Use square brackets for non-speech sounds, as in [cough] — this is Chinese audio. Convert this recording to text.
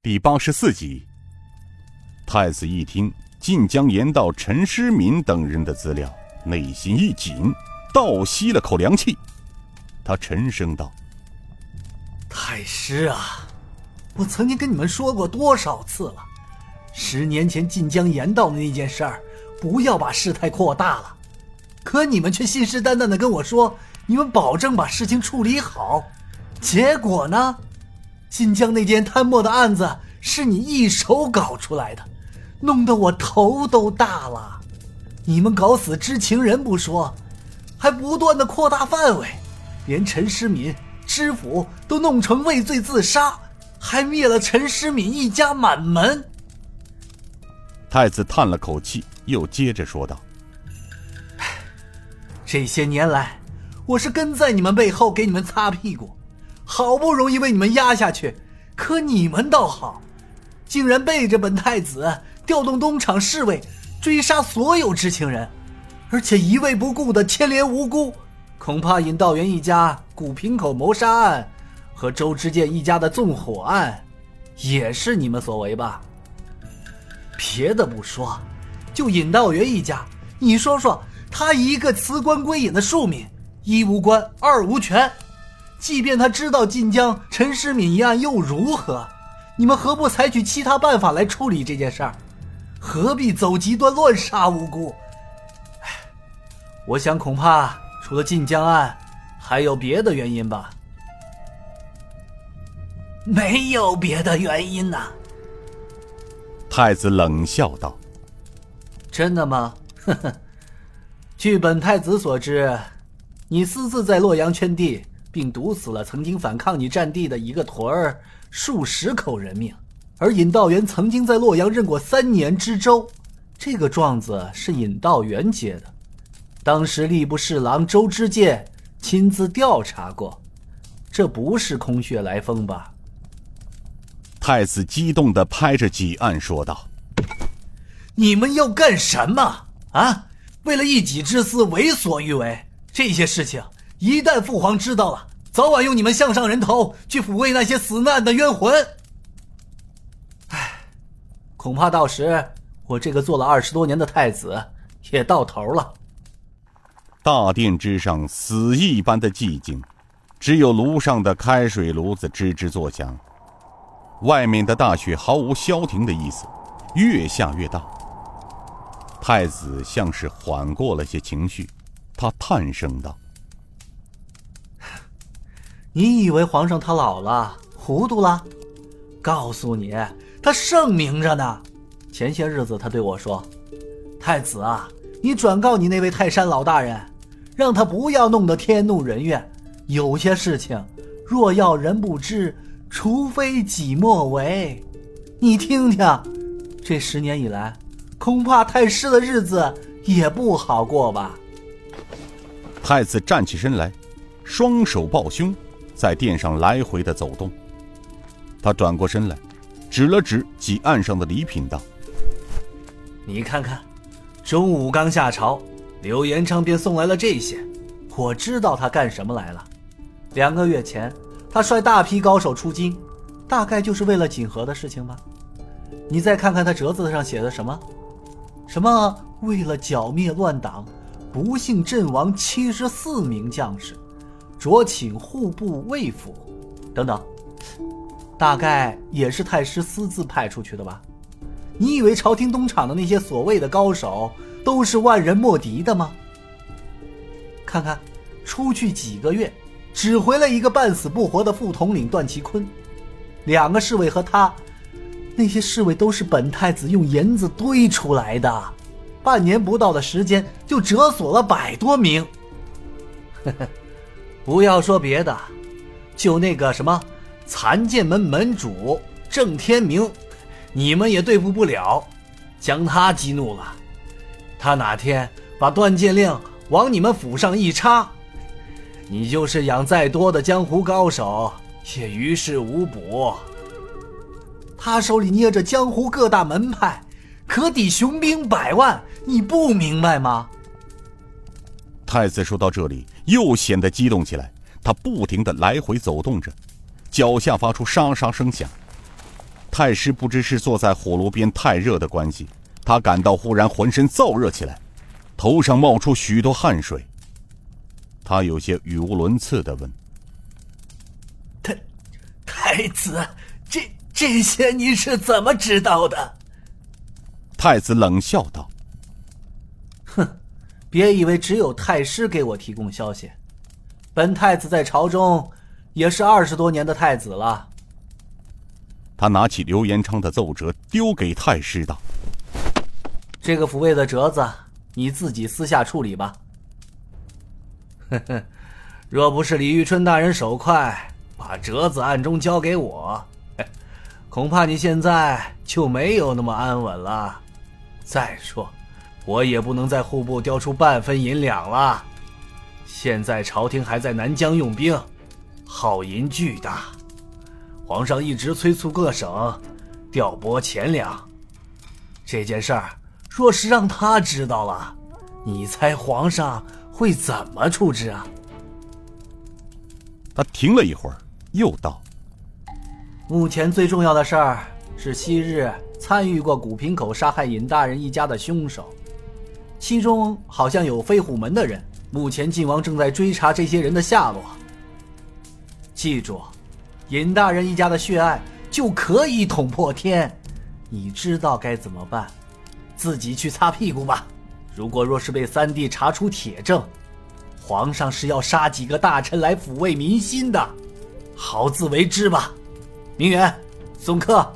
第八十四集，太子一听晋江言道陈师敏等人的资料，内心一紧，倒吸了口凉气。他沉声道：“太师啊，我曾经跟你们说过多少次了，十年前晋江言道的那件事儿，不要把事态扩大了。可你们却信誓旦旦的跟我说，你们保证把事情处理好。结果呢？”晋江那件贪墨的案子是你一手搞出来的，弄得我头都大了。你们搞死知情人不说，还不断的扩大范围，连陈诗敏、知府都弄成畏罪自杀，还灭了陈诗敏一家满门。太子叹了口气，又接着说道：“ [sighs] 这些年来，我是跟在你们背后给你们擦屁股。”好不容易为你们压下去，可你们倒好，竟然背着本太子调动东厂侍卫追杀所有知情人，而且一味不顾的牵连无辜。恐怕尹道元一家古平口谋杀案和周之剑一家的纵火案，也是你们所为吧？别的不说，就尹道元一家，你说说，他一个辞官归隐的庶民，一无官，二无权。即便他知道晋江陈世敏一案又如何？你们何不采取其他办法来处理这件事儿？何必走极端乱杀无辜？唉，我想恐怕除了晋江案，还有别的原因吧。没有别的原因呐。太子冷笑道：“真的吗？呵呵。据本太子所知，你私自在洛阳圈地。”并毒死了曾经反抗你战地的一个屯儿数十口人命，而尹道元曾经在洛阳任过三年知州，这个状子是尹道元接的，当时吏部侍郎周知介亲自调查过，这不是空穴来风吧？太子激动的拍着几案说道：“你们要干什么啊？为了一己之私为所欲为，这些事情。”一旦父皇知道了，早晚用你们项上人头去抚慰那些死难的冤魂。唉，恐怕到时我这个做了二十多年的太子也到头了。大殿之上死一般的寂静，只有炉上的开水炉子吱吱作响。外面的大雪毫无消停的意思，越下越大。太子像是缓过了些情绪，他叹声道。你以为皇上他老了糊涂了？告诉你，他盛明着呢。前些日子他对我说：“太子啊，你转告你那位泰山老大人，让他不要弄得天怒人怨。有些事情，若要人不知，除非己莫为。你听听，这十年以来，恐怕太师的日子也不好过吧？”太子站起身来，双手抱胸。在殿上来回的走动，他转过身来，指了指几案上的礼品，道：“你看看，中午刚下朝，刘延昌便送来了这些。我知道他干什么来了。两个月前，他率大批高手出京，大概就是为了锦和的事情吧。你再看看他折子上写的什么，什么为了剿灭乱党，不幸阵亡七十四名将士。”酌请户部卫府，等等，大概也是太师私自派出去的吧？你以为朝廷东厂的那些所谓的高手都是万人莫敌的吗？看看，出去几个月，只回来一个半死不活的副统领段其坤，两个侍卫和他，那些侍卫都是本太子用银子堆出来的，半年不到的时间就折损了百多名。呵呵。不要说别的，就那个什么残剑门门主郑天明，你们也对付不了，将他激怒了。他哪天把断剑令往你们府上一插，你就是养再多的江湖高手也于事无补。他手里捏着江湖各大门派，可抵雄兵百万，你不明白吗？太子说到这里，又显得激动起来。他不停的来回走动着，脚下发出沙沙声响。太师不知是坐在火炉边太热的关系，他感到忽然浑身燥热起来，头上冒出许多汗水。他有些语无伦次的问：“太太子，这这些你是怎么知道的？”太子冷笑道：“哼，别以为只有太师给我提供消息，本太子在朝中也是二十多年的太子了。”他拿起刘延昌的奏折，丢给太师道：“这个抚慰的折子，你自己私下处理吧。呵呵，若不是李玉春大人手快，把折子暗中交给我，[laughs] 恐怕你现在就没有那么安稳了。再说，我也不能在户部调出半分银两了。现在朝廷还在南疆用兵，耗银巨大。”皇上一直催促各省调拨钱粮，这件事儿若是让他知道了，你猜皇上会怎么处置啊？他停了一会儿，又道：“目前最重要的事儿是昔日参与过古平口杀害尹大人一家的凶手，其中好像有飞虎门的人。目前晋王正在追查这些人的下落。记住。”尹大人一家的血案就可以捅破天，你知道该怎么办，自己去擦屁股吧。如果若是被三弟查出铁证，皇上是要杀几个大臣来抚慰民心的，好自为之吧。明远，送客。